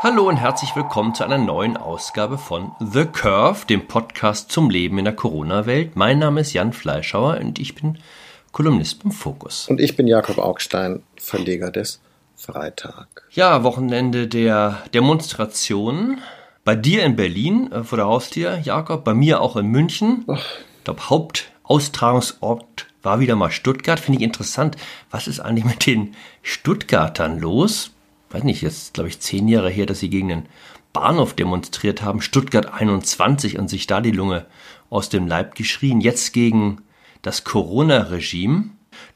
Hallo und herzlich willkommen zu einer neuen Ausgabe von The Curve, dem Podcast zum Leben in der Corona-Welt. Mein Name ist Jan Fleischhauer und ich bin Kolumnist beim Fokus. Und ich bin Jakob Augstein, Verleger des Freitag. Ja, Wochenende der Demonstrationen. Bei dir in Berlin äh, vor der Haustür, Jakob, bei mir auch in München. Ich glaube, Hauptaustragungsort war wieder mal Stuttgart. Finde ich interessant. Was ist eigentlich mit den Stuttgartern los? Weiß nicht, jetzt glaube ich zehn Jahre her, dass sie gegen den Bahnhof demonstriert haben, Stuttgart 21 und sich da die Lunge aus dem Leib geschrien. Jetzt gegen das Corona-Regime.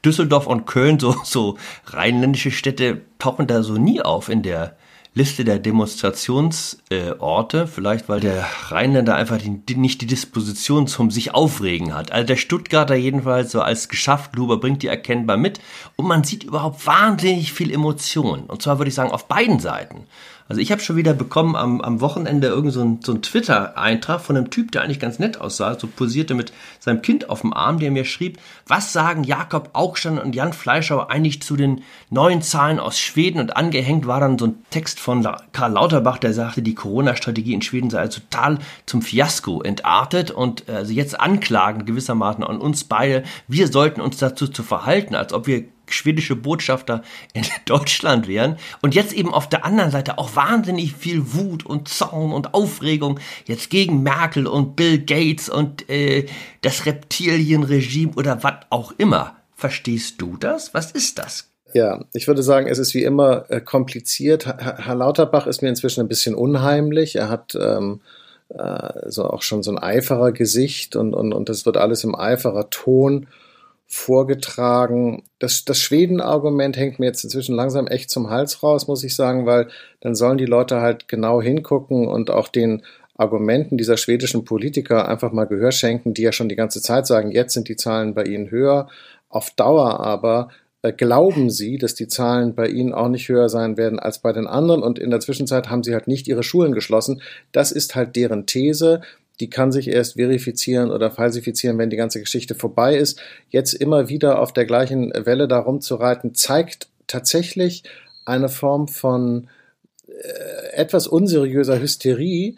Düsseldorf und Köln, so, so rheinländische Städte, tauchen da so nie auf in der Liste der Demonstrationsorte, äh, vielleicht weil der Rheinländer einfach die, nicht die Disposition zum sich aufregen hat. Also der Stuttgarter jedenfalls so als Geschafftluber bringt die erkennbar mit und man sieht überhaupt wahnsinnig viel Emotion. Und zwar würde ich sagen auf beiden Seiten. Also ich habe schon wieder bekommen am, am Wochenende irgend so ein, so ein Twitter-Eintrag von einem Typ, der eigentlich ganz nett aussah, so posierte mit seinem Kind auf dem Arm, der mir schrieb, was sagen Jakob Augstein und Jan Fleischauer eigentlich zu den neuen Zahlen aus Schweden? Und angehängt war dann so ein Text von Karl Lauterbach, der sagte, die Corona-Strategie in Schweden sei also total zum Fiasko entartet und also jetzt anklagen gewissermaßen an uns beide, wir sollten uns dazu zu verhalten, als ob wir schwedische Botschafter in Deutschland wären. Und jetzt eben auf der anderen Seite auch wahnsinnig viel Wut und Zorn und Aufregung jetzt gegen Merkel und Bill Gates und äh, das Reptilienregime oder was auch immer. Verstehst du das? Was ist das? Ja, ich würde sagen, es ist wie immer äh, kompliziert. Herr, Herr, Lauterbach ist mir inzwischen ein bisschen unheimlich. Er hat ähm, äh, so auch schon so ein eiferer Gesicht und, und, und das wird alles im eiferer Ton vorgetragen. Das, das Schweden-Argument hängt mir jetzt inzwischen langsam echt zum Hals raus, muss ich sagen, weil dann sollen die Leute halt genau hingucken und auch den Argumenten dieser schwedischen Politiker einfach mal Gehör schenken, die ja schon die ganze Zeit sagen, jetzt sind die Zahlen bei ihnen höher. Auf Dauer aber äh, glauben sie, dass die Zahlen bei ihnen auch nicht höher sein werden als bei den anderen und in der Zwischenzeit haben sie halt nicht ihre Schulen geschlossen. Das ist halt deren These die kann sich erst verifizieren oder falsifizieren, wenn die ganze Geschichte vorbei ist. Jetzt immer wieder auf der gleichen Welle darum zu reiten, zeigt tatsächlich eine Form von äh, etwas unseriöser Hysterie,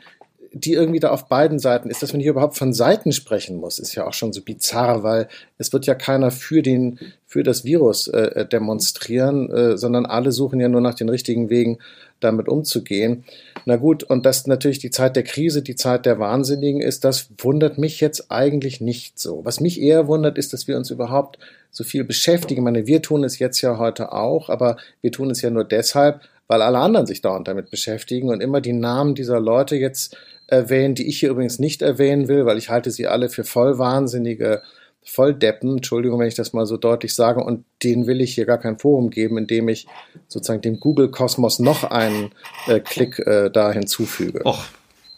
die irgendwie da auf beiden Seiten ist. Dass man hier überhaupt von Seiten sprechen muss, ist ja auch schon so bizarr, weil es wird ja keiner für den, für das Virus äh, demonstrieren, äh, sondern alle suchen ja nur nach den richtigen Wegen, damit umzugehen. Na gut, und dass natürlich die Zeit der Krise, die Zeit der Wahnsinnigen ist, das wundert mich jetzt eigentlich nicht so. Was mich eher wundert, ist, dass wir uns überhaupt so viel beschäftigen. Ich meine, wir tun es jetzt ja heute auch, aber wir tun es ja nur deshalb, weil alle anderen sich dauernd damit beschäftigen und immer die Namen dieser Leute jetzt erwähnen, die ich hier übrigens nicht erwähnen will, weil ich halte sie alle für voll wahnsinnige Volldeppen, Entschuldigung, wenn ich das mal so deutlich sage, und denen will ich hier gar kein Forum geben, indem ich sozusagen dem Google-Kosmos noch einen äh, Klick äh, da hinzufüge. Och,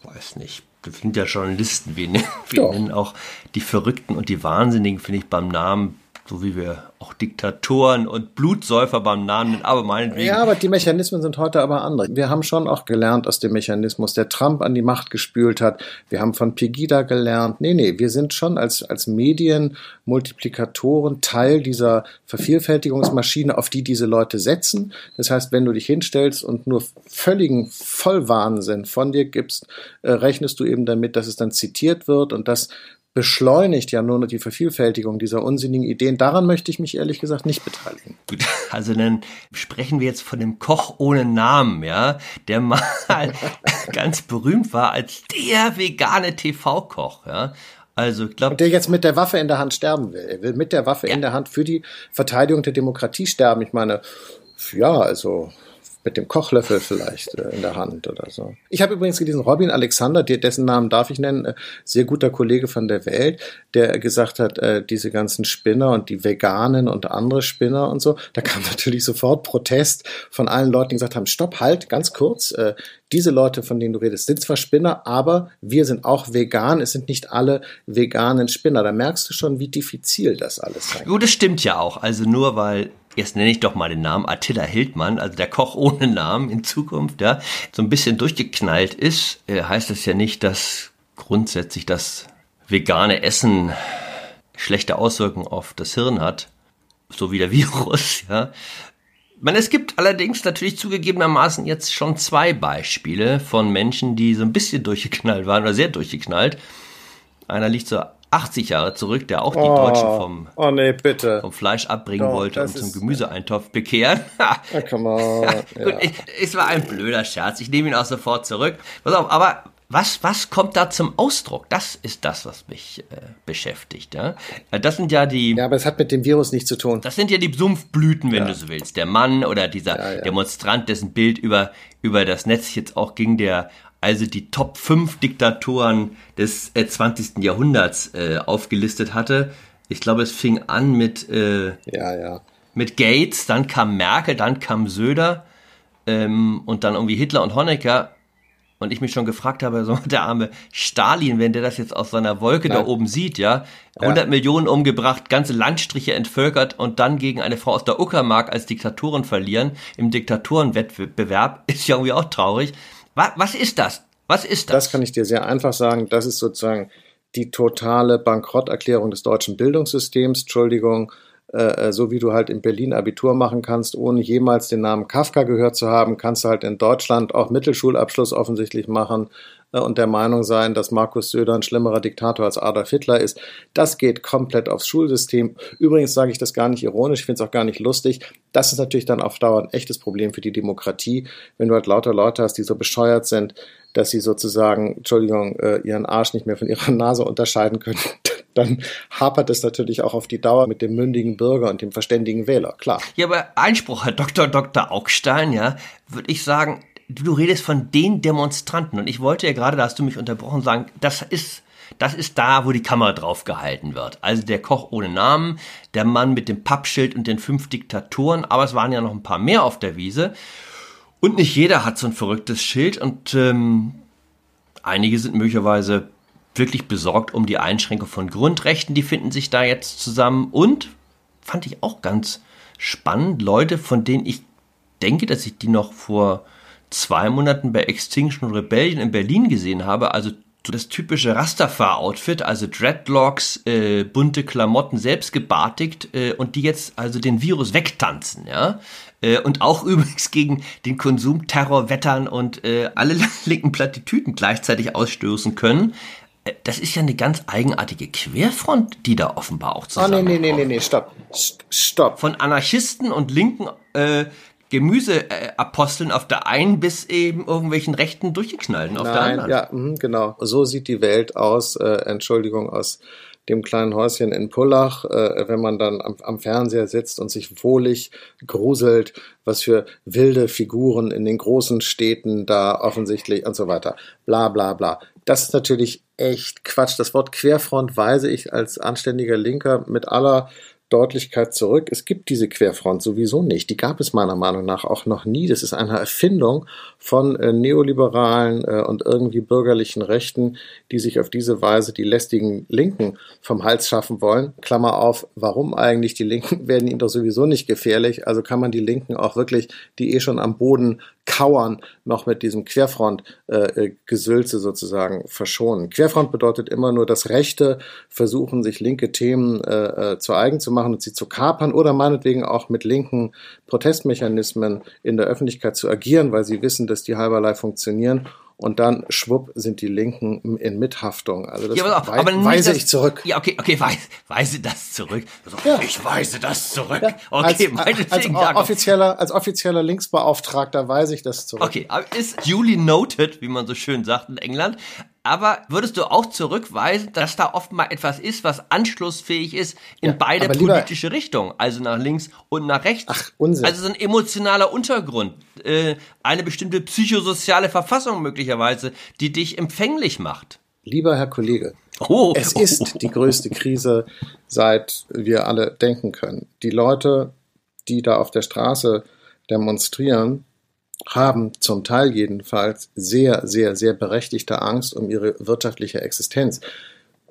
weiß nicht. Das sind ja Journalisten. Wir, wir nennen auch die Verrückten und die Wahnsinnigen, finde ich, beim Namen so wie wir auch Diktatoren und Blutsäufer beim Namen nennen, aber meinetwegen. Ja, aber die Mechanismen sind heute aber andere. Wir haben schon auch gelernt aus dem Mechanismus, der Trump an die Macht gespült hat. Wir haben von Pegida gelernt. Nee, nee, wir sind schon als, als Medienmultiplikatoren Teil dieser Vervielfältigungsmaschine, auf die diese Leute setzen. Das heißt, wenn du dich hinstellst und nur völligen Vollwahnsinn von dir gibst, äh, rechnest du eben damit, dass es dann zitiert wird und dass beschleunigt ja nur noch die Vervielfältigung dieser unsinnigen Ideen. Daran möchte ich mich ehrlich gesagt nicht beteiligen. Gut, also dann sprechen wir jetzt von dem Koch ohne Namen, ja, der mal ganz berühmt war als der vegane TV-Koch, ja. Also ich glaube. Der jetzt mit der Waffe in der Hand sterben will. Er will mit der Waffe ja. in der Hand für die Verteidigung der Demokratie sterben. Ich meine, ja, also mit dem Kochlöffel vielleicht äh, in der Hand oder so. Ich habe übrigens gelesen, Robin Alexander, dessen Namen darf ich nennen, äh, sehr guter Kollege von der Welt, der gesagt hat, äh, diese ganzen Spinner und die Veganen und andere Spinner und so, da kam natürlich sofort Protest von allen Leuten, die gesagt haben, stopp, halt, ganz kurz, äh, diese Leute, von denen du redest, sind zwar Spinner, aber wir sind auch vegan. Es sind nicht alle veganen Spinner. Da merkst du schon, wie diffizil das alles sein Gut, das stimmt ja auch. Also nur weil jetzt nenne ich doch mal den Namen Attila Hildmann, also der Koch ohne Namen in Zukunft, ja, so ein bisschen durchgeknallt ist, äh, heißt das ja nicht, dass grundsätzlich das vegane Essen schlechte Auswirkungen auf das Hirn hat, so wie der Virus, ja. Man, es gibt allerdings natürlich zugegebenermaßen jetzt schon zwei Beispiele von Menschen, die so ein bisschen durchgeknallt waren oder sehr durchgeknallt. Einer liegt so 80 Jahre zurück, der auch die Oh, Deutschen vom, oh nee, vom Fleisch abbringen Doch, wollte und zum Gemüseeintopf bekehren. Ah, come on. Ja. ich, es war ein blöder Scherz. Ich nehme ihn auch sofort zurück. Pass auf, aber was, was kommt da zum Ausdruck? Das ist das, was mich äh, beschäftigt. Ja? Äh, Das sind ja die. ja, aber es hat mit dem Virus nichts zu tun. Das sind ja die Sumpfblüten, wenn du so willst. Der Mann oder dieser Ja, ja. Demonstrant, dessen Bild über, über das Netz jetzt auch ging, der also die Top 5 Diktatoren des äh, 20. Jahrhunderts äh, aufgelistet hatte. Ich glaube, es fing an mit, äh, Ja, ja. mit Gates, dann kam Merkel, dann kam Söder ähm, und dann irgendwie Hitler und Honecker. Und ich mich schon gefragt habe, so der arme Stalin, wenn der das jetzt aus seiner Wolke da Nein. oben sieht, ja, 100 Millionen umgebracht, ganze Landstriche entvölkert und dann gegen eine Frau aus der Uckermark als Diktatorin verlieren im Diktatorenwettbewerb, ist ja irgendwie auch traurig. Was, was ist das? Was ist das? Das kann ich dir sehr einfach sagen. Das ist sozusagen die totale Bankrotterklärung des deutschen Bildungssystems. Entschuldigung, äh, so wie du halt in Berlin Abitur machen kannst, ohne jemals den Namen Kafka gehört zu haben, kannst du halt in Deutschland auch Mittelschulabschluss offensichtlich machen äh, und der Meinung sein, dass Markus Söder ein schlimmerer Diktator als Adolf Hitler ist. Das geht komplett aufs Schulsystem. Übrigens sage ich das gar nicht ironisch, ich finde es auch gar nicht lustig. Das ist natürlich dann auf Dauer ein echtes Problem für die Demokratie, wenn du halt lauter Leute hast, die so bescheuert sind, dass sie sozusagen, Entschuldigung, äh, ihren Arsch nicht mehr von ihrer Nase unterscheiden können, dann hapert es natürlich auch auf die Dauer mit dem mündigen Bürger und dem verständigen Wähler, klar. Ja, aber Einspruch, Herr Dr. Dr. Augstein, ja, würde ich sagen, du redest von den Demonstranten. Und ich wollte ja gerade, da hast du mich unterbrochen, sagen, das ist, das ist da, wo die Kamera drauf gehalten wird. Also der Koch ohne Namen, der Mann mit dem Pappschild und den fünf Diktatoren, aber es waren ja noch ein paar mehr auf der Wiese. Und nicht jeder hat so ein verrücktes Schild und ähm, einige sind möglicherweise wirklich besorgt um die Einschränkung von Grundrechten, die finden sich da jetzt zusammen und fand ich auch ganz spannend, Leute, von denen ich denke, dass ich die noch vor zwei Monaten bei Extinction Rebellion in Berlin gesehen habe, also so das typische Rastafar-Outfit, also Dreadlocks, äh, bunte Klamotten, selbst gebartigt äh, und die jetzt also den Virus wegtanzen, ja. Äh, und auch übrigens gegen den Konsumterror wettern und äh, alle linken Plattitüden gleichzeitig ausstoßen können. Äh, Das ist ja eine ganz eigenartige Querfront, die da offenbar auch Oh, zusammen. nee, nee, nee, nee, nee, stopp. St- Stopp. Von Anarchisten und linken äh, Gemüseaposteln auf der einen bis eben irgendwelchen rechten durchgeknallten auf der anderen. ja, mhm, genau. So sieht die Welt aus, äh, Entschuldigung, aus dem kleinen Häuschen in Pullach, äh, wenn man dann am, am Fernseher sitzt und sich wohlig gruselt, was für wilde Figuren in den großen Städten da offensichtlich und so weiter. Bla bla bla. Das ist natürlich echt Quatsch. Das Wort Querfront weise ich als anständiger Linker mit aller Deutlichkeit zurück. Es gibt diese Querfront sowieso nicht. Die gab es meiner Meinung nach auch noch nie. Das ist eine Erfindung von äh, neoliberalen äh, und irgendwie bürgerlichen Rechten, die sich auf diese Weise die lästigen Linken vom Hals schaffen wollen. Klammer auf, warum eigentlich? Die Linken werden ihnen doch sowieso nicht gefährlich. Also kann man die Linken auch wirklich, die eh schon am Boden kauern, noch mit diesem Querfront-Gesülze äh, sozusagen verschonen. Querfront bedeutet immer nur, dass Rechte versuchen, sich linke Themen äh, äh, zu eigen zu machen und sie zu kapern oder meinetwegen auch mit linken Protestmechanismen in der Öffentlichkeit zu agieren, weil sie wissen, dass die halberlei funktionieren. Und dann, schwupp, sind die Linken in Mithaftung. Also das Ja, aber, wei aber weise dass- ich zurück. Ja, okay, okay, weise, weise das zurück. Also, Ja. Ich weise das zurück. als, Okay, als, meinetwegen, Jakob. offizieller, als offizieller Linksbeauftragter weise ich das zurück. Okay, ist duly noted, wie man so schön sagt in England. Aber würdest du auch zurückweisen, dass da oft mal etwas ist, was anschlussfähig ist in Ja, beide politische Richtungen, also nach links und nach rechts? Ach, Unsinn. Also so ein emotionaler Untergrund, äh, eine bestimmte psychosoziale Verfassung möglicherweise, die dich empfänglich macht. Lieber Herr Kollege, Oh, Es ist die größte Krise, seit wir alle denken können. Die Leute, die da auf der Straße demonstrieren, haben zum Teil jedenfalls sehr, sehr, sehr berechtigte Angst um ihre wirtschaftliche Existenz.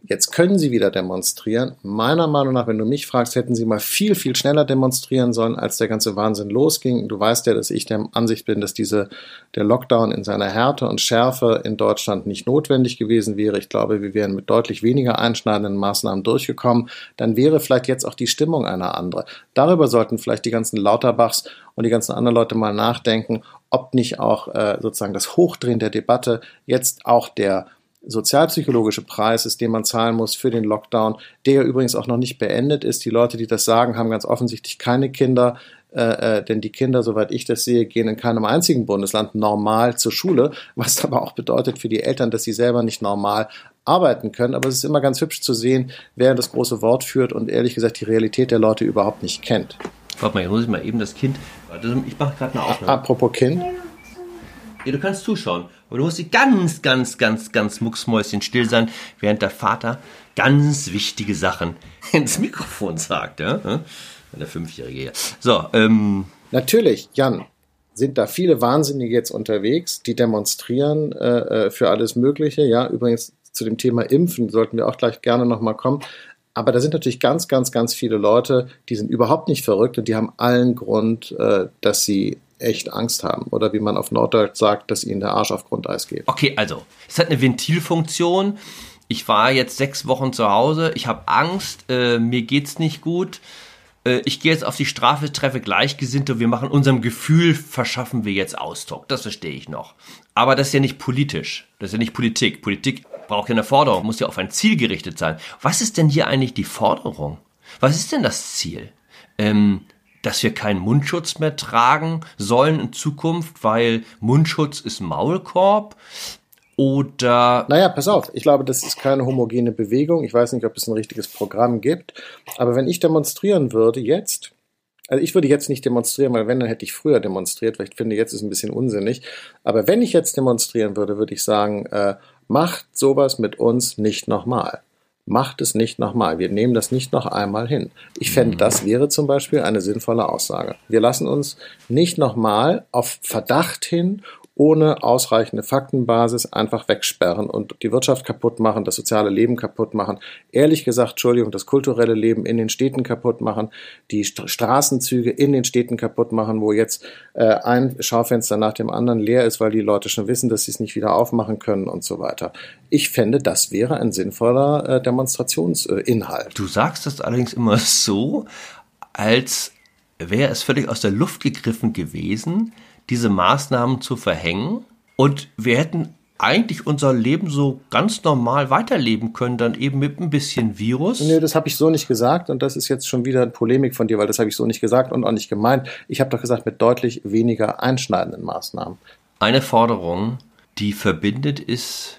Jetzt können sie wieder demonstrieren. Meiner Meinung nach, wenn du mich fragst, hätten sie mal viel, viel schneller demonstrieren sollen, als der ganze Wahnsinn losging. Du weißt ja, dass ich der Ansicht bin, dass diese, der Lockdown in seiner Härte und Schärfe in Deutschland nicht notwendig gewesen wäre. Ich glaube, wir wären mit deutlich weniger einschneidenden Maßnahmen durchgekommen. Dann wäre vielleicht jetzt auch die Stimmung eine andere. Darüber sollten vielleicht die ganzen Lauterbachs und die ganzen anderen Leute mal nachdenken, ob nicht auch äh, sozusagen das Hochdrehen der Debatte jetzt auch der sozialpsychologische Preis ist, den man zahlen muss für den Lockdown, der übrigens auch noch nicht beendet ist. Die Leute, die das sagen, haben ganz offensichtlich keine Kinder, äh, äh, denn die Kinder, soweit ich das sehe, gehen in keinem einzigen Bundesland normal zur Schule, was aber auch bedeutet für die Eltern, dass sie selber nicht normal arbeiten können. Aber es ist immer ganz hübsch zu sehen, wer das große Wort führt und ehrlich gesagt die Realität der Leute überhaupt nicht kennt. Warte mal, jetzt muss ich mal eben das Kind. Ich mache gerade eine Aufnahme. Apropos Kind. Ja, du kannst zuschauen. Aber du musst ganz, ganz, ganz, ganz mucksmäuschen still sein, während der Vater ganz wichtige Sachen ins Mikrofon sagt. Ja? Der Fünfjährige hier. So, ähm. Natürlich, Jan, sind da viele Wahnsinnige jetzt unterwegs, die demonstrieren äh, äh, für alles Mögliche. Ja, übrigens zu dem Thema Impfen sollten wir auch gleich gerne nochmal kommen. Aber da sind natürlich ganz, ganz, ganz viele Leute, die sind überhaupt nicht verrückt und die haben allen Grund, äh, dass sie echt Angst haben. Oder wie man auf Norddeutsch sagt, dass ihnen der Arsch auf Grundeis geht. Okay, also, es hat eine Ventilfunktion. Ich war jetzt sechs Wochen zu Hause, ich habe Angst, äh, mir geht's nicht gut. Äh, ich gehe jetzt auf die Strafe, treffe Gleichgesinnte, wir machen unserem Gefühl, verschaffen wir jetzt Ausdruck. Das verstehe ich noch. Aber das ist ja nicht politisch. Das ist ja nicht Politik. Politik braucht ja eine Forderung, muss ja auf ein Ziel gerichtet sein. Was ist denn hier eigentlich die Forderung? Was ist denn das Ziel? Ähm, dass wir keinen Mundschutz mehr tragen sollen in Zukunft, weil Mundschutz ist Maulkorb? Oder. Naja, pass auf, ich glaube, das ist keine homogene Bewegung. Ich weiß nicht, ob es ein richtiges Programm gibt. Aber wenn ich demonstrieren würde jetzt, also ich würde jetzt nicht demonstrieren, weil wenn, dann hätte ich früher demonstriert, weil ich finde, jetzt ist ein bisschen unsinnig. Aber wenn ich jetzt demonstrieren würde, würde ich sagen, äh, macht sowas mit uns nicht nochmal macht es nicht nochmal. Wir nehmen das nicht noch einmal hin. Ich fände, mhm. das wäre zum Beispiel eine sinnvolle Aussage. Wir lassen uns nicht nochmal auf Verdacht hin ohne ausreichende Faktenbasis einfach wegsperren und die Wirtschaft kaputt machen, das soziale Leben kaputt machen, ehrlich gesagt, Entschuldigung, das kulturelle Leben in den Städten kaputt machen, die St Straßenzüge in den Städten kaputt machen, wo jetzt äh, ein Schaufenster nach dem anderen leer ist, weil die Leute schon wissen, dass sie es nicht wieder aufmachen können und so weiter. Ich fände, das wäre ein sinnvoller äh, Demonstrationsinhalt. Du sagst das allerdings immer so, als wäre es völlig aus der Luft gegriffen gewesen, diese Maßnahmen zu verhängen und wir hätten eigentlich unser Leben so ganz normal weiterleben können, dann eben mit ein bisschen Virus. Nee, das habe ich so nicht gesagt und das ist jetzt schon wieder eine Polemik von dir, weil das habe ich so nicht gesagt und auch nicht gemeint. Ich habe doch gesagt, mit deutlich weniger einschneidenden Maßnahmen. Eine Forderung, die verbindet, ist,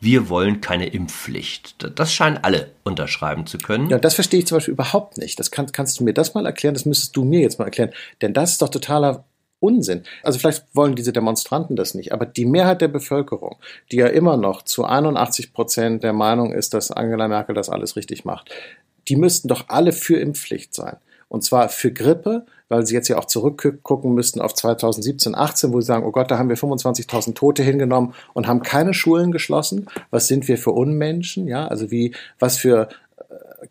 wir wollen keine Impfpflicht. Das scheinen alle unterschreiben zu können. Ja, das verstehe ich zum Beispiel überhaupt nicht. Das kann, kannst du mir das mal erklären? Das müsstest du mir jetzt mal erklären. Denn das ist doch totaler Unsinn. Also vielleicht wollen diese Demonstranten das nicht, aber die Mehrheit der Bevölkerung, die ja immer noch zu 81 Prozent der Meinung ist, dass Angela Merkel das alles richtig macht, die müssten doch alle für Impfpflicht sein. Und zwar für Grippe, weil sie jetzt ja auch zurückgucken müssten auf 2017, 18, wo sie sagen, oh Gott, da haben wir 25.000 Tote hingenommen und haben keine Schulen geschlossen. Was sind wir für Unmenschen? Ja, also wie, was für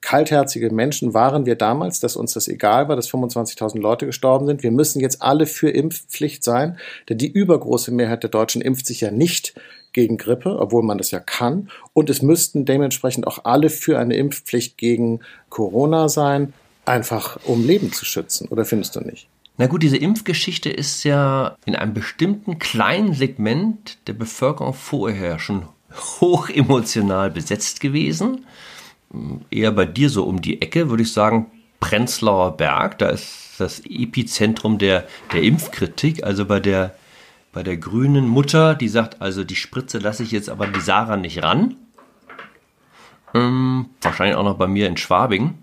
kaltherzige Menschen waren wir damals, dass uns das egal war, dass 25.000 Leute gestorben sind. Wir müssen jetzt alle für Impfpflicht sein, denn die übergroße Mehrheit der Deutschen impft sich ja nicht gegen Grippe, obwohl man das ja kann. Und es müssten dementsprechend auch alle für eine Impfpflicht gegen Corona sein, einfach um Leben zu schützen. Oder findest du nicht? Na gut, diese Impfgeschichte ist ja in einem bestimmten kleinen Segment der Bevölkerung vorher schon hoch emotional besetzt gewesen eher bei dir so um die Ecke, würde ich sagen, Prenzlauer Berg. Da ist das Epizentrum der, der Impfkritik, also bei der, bei der grünen Mutter, die sagt, also die Spritze lasse ich jetzt aber die Sarah nicht ran. Ähm, wahrscheinlich auch noch bei mir in Schwabing.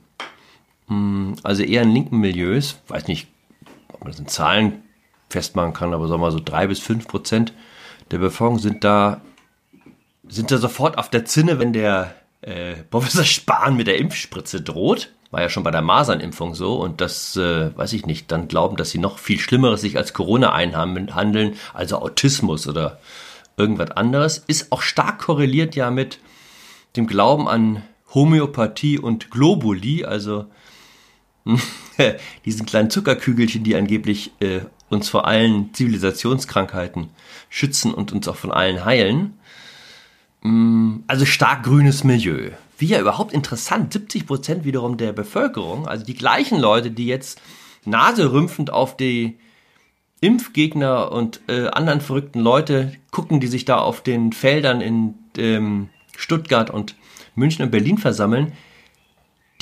Ähm, also eher in linken Milieus. Weiß nicht, ob man das in Zahlen festmachen kann, aber sagen wir mal so drei bis fünf Prozent der Bevölkerung sind da, sind da sofort auf der Zinne, wenn der äh, Professor Spahn mit der Impfspritze droht. War ja schon bei der Masernimpfung so und das, äh, weiß ich nicht, dann glauben, dass sie noch viel Schlimmeres sich als Corona einhandeln, also Autismus oder irgendwas anderes, ist auch stark korreliert ja mit dem Glauben an Homöopathie und Globuli, also diesen kleinen Zuckerkügelchen, die angeblich äh, uns vor allen Zivilisationskrankheiten schützen und uns auch von allen heilen. Mm, also stark grünes Milieu. Wie ja überhaupt interessant, 70 Prozent wiederum der Bevölkerung, also die gleichen Leute, die jetzt naserümpfend auf die Impfgegner und äh, anderen verrückten Leute gucken, die sich da auf den Feldern in ähm, Stuttgart und München und Berlin versammeln,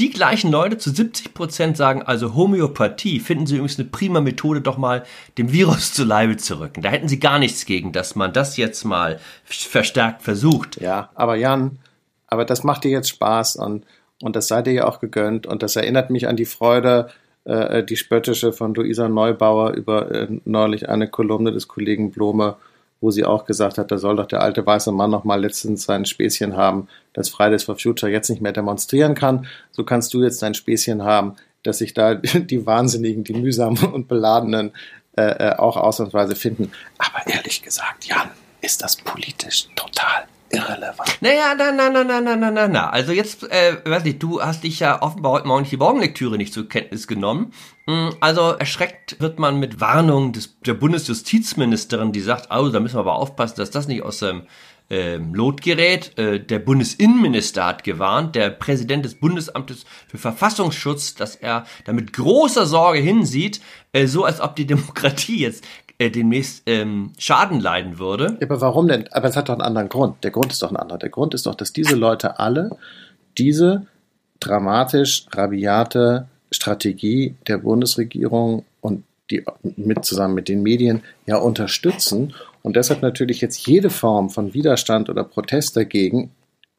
die gleichen Leute zu 70 Prozent sagen also Homöopathie, finden sie übrigens eine prima Methode, doch mal dem Virus zu Leibe zu rücken. Da hätten sie gar nichts gegen, dass man das jetzt mal verstärkt versucht. Ja, aber Jan, aber das macht dir jetzt Spaß und, und das seid ihr ja auch gegönnt und das erinnert mich an die Freude, äh, die spöttische von Luisa Neubauer über äh, neulich eine Kolumne des Kollegen Blome wo sie auch gesagt hat, da soll doch der alte weiße Mann noch mal letztens sein Späßchen haben, dass Fridays for Future jetzt nicht mehr demonstrieren kann. So kannst du jetzt dein Späßchen haben, dass sich da die Wahnsinnigen, die mühsamen und beladenen äh, äh, auch ausnahmsweise finden. Aber ehrlich gesagt, Jan, ist das politisch total irrelevant. Naja, na, na, na, na, na, na, na, na. Also jetzt, äh, weiß nicht, du hast dich ja offenbar heute Morgen die Morgenlektüre nicht zur Kenntnis genommen. Hm, also erschreckt wird man mit Warnung des, der Bundesjustizministerin, die sagt, oh, da müssen wir aber aufpassen, dass das nicht aus dem ähm, Lot gerät. Äh, der Bundesinnenminister hat gewarnt, der Präsident des Bundesamtes für Verfassungsschutz, dass er da mit großer Sorge hinsieht, äh, so als ob die Demokratie jetzt äh, demnächst ähm, Schaden leiden würde. Aber warum denn? Aber es hat doch einen anderen Grund. Der Grund ist doch ein anderer. Der Grund ist doch, dass diese Leute alle diese dramatisch rabiate Strategie der Bundesregierung und die mit zusammen mit den Medien ja unterstützen und deshalb natürlich jetzt jede Form von Widerstand oder Protest dagegen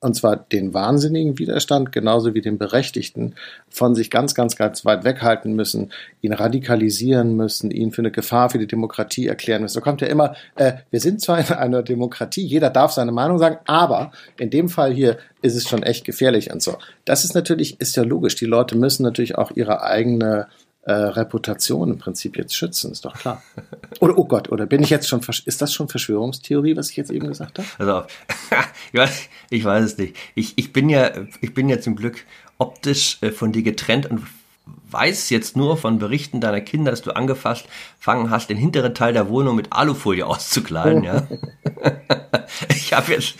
und zwar den wahnsinnigen Widerstand genauso wie den berechtigten von sich ganz, ganz, ganz weit weghalten müssen, ihn radikalisieren müssen, ihn für eine Gefahr für die Demokratie erklären müssen. So kommt ja immer, äh, wir sind zwar in einer Demokratie, jeder darf seine Meinung sagen, aber in dem Fall hier ist es schon echt gefährlich und so. Das ist natürlich, ist ja logisch. Die Leute müssen natürlich auch ihre eigene äh, Reputation im Prinzip jetzt schützen, ist doch klar. Oder, oh Gott, oder bin ich jetzt schon, ist das schon Verschwörungstheorie, was ich jetzt eben gesagt habe? Also, ich weiß, ich weiß es nicht. Ich, ich bin ja, ich bin ja zum Glück optisch äh, von dir getrennt und weiß jetzt nur von Berichten deiner Kinder, dass du angefasst fangen hast, den hinteren Teil der Wohnung mit Alufolie auszukleiden, ja. ich habe jetzt,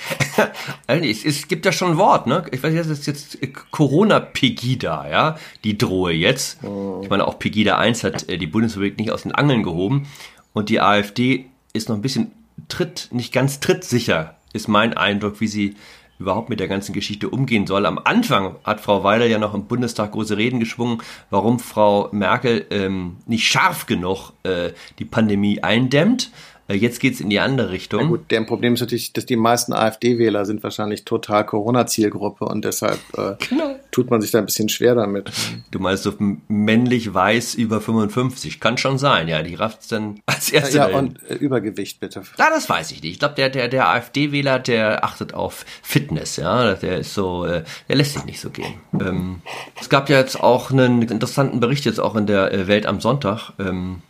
es, es gibt ja schon ein Wort, ne? Ich weiß nicht, das ist jetzt Corona-Pegida, ja, die drohe jetzt. Ich meine, auch Pegida 1 hat äh, die Bundesrepublik nicht aus den Angeln gehoben und die AfD ist noch ein bisschen tritt, nicht ganz trittsicher, ist mein Eindruck, wie sie überhaupt mit der ganzen Geschichte umgehen soll. Am Anfang hat Frau Weiler ja noch im Bundestag große Reden geschwungen, warum Frau Merkel ähm, nicht scharf genug äh, die Pandemie eindämmt. Äh, jetzt geht's in die andere Richtung. Ja gut, deren Problem ist natürlich, dass die meisten AfD-Wähler sind wahrscheinlich total Corona-Zielgruppe und deshalb äh, genau. tut man sich da ein bisschen schwer damit. Du meinst so männlich weiß über 55, kann schon sein, ja, die rafft's dann als erste. Ja, ja und äh, Übergewicht bitte. Ja, das weiß ich nicht. Ich glaube, der, der, der AfD-Wähler, der achtet auf Fitness, ja, der ist so, äh, der lässt sich nicht so gehen. Ähm, es gab ja jetzt auch einen interessanten Bericht jetzt auch in der äh, Welt am Sonntag. Ähm,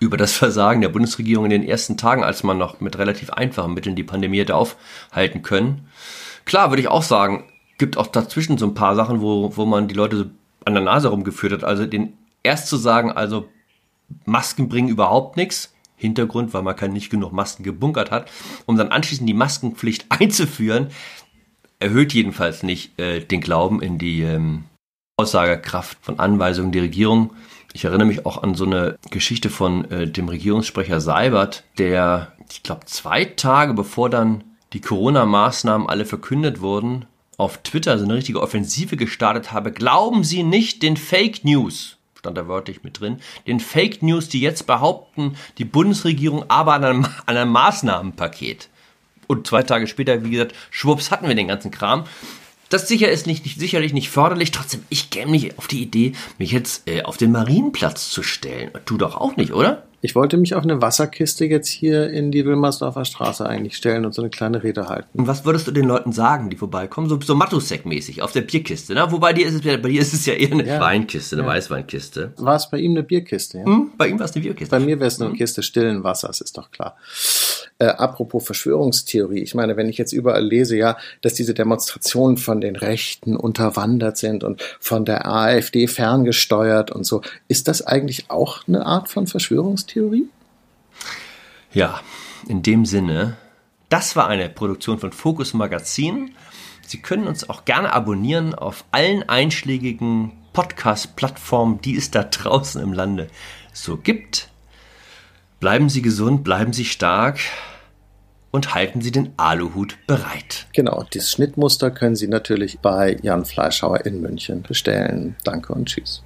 über das Versagen der Bundesregierung in den ersten Tagen, als man noch mit relativ einfachen Mitteln die Pandemie hätte aufhalten können. Klar, würde ich auch sagen, gibt auch dazwischen so ein paar Sachen, wo, wo man die Leute so an der Nase rumgeführt hat. Also den erst zu sagen, also Masken bringen überhaupt nichts. Hintergrund, weil man kann nicht genug Masken gebunkert hat, um dann anschließend die Maskenpflicht einzuführen, erhöht jedenfalls nicht äh, den Glauben in die ähm, Aussagekraft von Anweisungen der Regierung. Ich erinnere mich auch an so eine Geschichte von äh, dem Regierungssprecher Seibert, der, ich glaube, zwei Tage bevor dann die Corona-Maßnahmen alle verkündet wurden, auf Twitter so eine richtige Offensive gestartet habe. Glauben Sie nicht den Fake News, stand da wörtlich mit drin, den Fake News, die jetzt behaupten, die Bundesregierung aber an einem, an einem Maßnahmenpaket. Und zwei Tage später, wie gesagt, schwupps, hatten wir den ganzen Kram. Das sicher ist nicht, nicht, sicherlich nicht förderlich. Trotzdem, ich käme nicht auf die Idee, mich jetzt äh, auf den Marienplatz zu stellen. Du doch auch nicht, oder? Ich wollte mich auf eine Wasserkiste jetzt hier in die Wilmersdorfer Straße eigentlich stellen und so eine kleine Rede halten. Und was würdest du den Leuten sagen, die vorbeikommen? So, so Matusek-mäßig auf der Bierkiste, ne? Wobei dir ist es, bei dir ist es ja eher eine ja. Weinkiste, eine ja. Weißweinkiste. War es bei ihm eine Bierkiste? Ja? Hm, bei ihm war es eine Bierkiste. Bei mir wäre es eine hm. Kiste stillen Wassers, ist doch klar. Äh, apropos Verschwörungstheorie, ich meine, wenn ich jetzt überall lese, ja, dass diese Demonstrationen von den Rechten unterwandert sind und von der AfD ferngesteuert und so, ist das eigentlich auch eine Art von Verschwörungstheorie? Ja, in dem Sinne, das war eine Produktion von Focus Magazin. Sie können uns auch gerne abonnieren auf allen einschlägigen Podcast-Plattformen, die es da draußen im Lande so gibt. Bleiben Sie gesund, bleiben Sie stark und halten Sie den Aluhut bereit. Genau, dieses Schnittmuster können Sie natürlich bei Jan Fleischhauer in München bestellen. Danke und tschüss.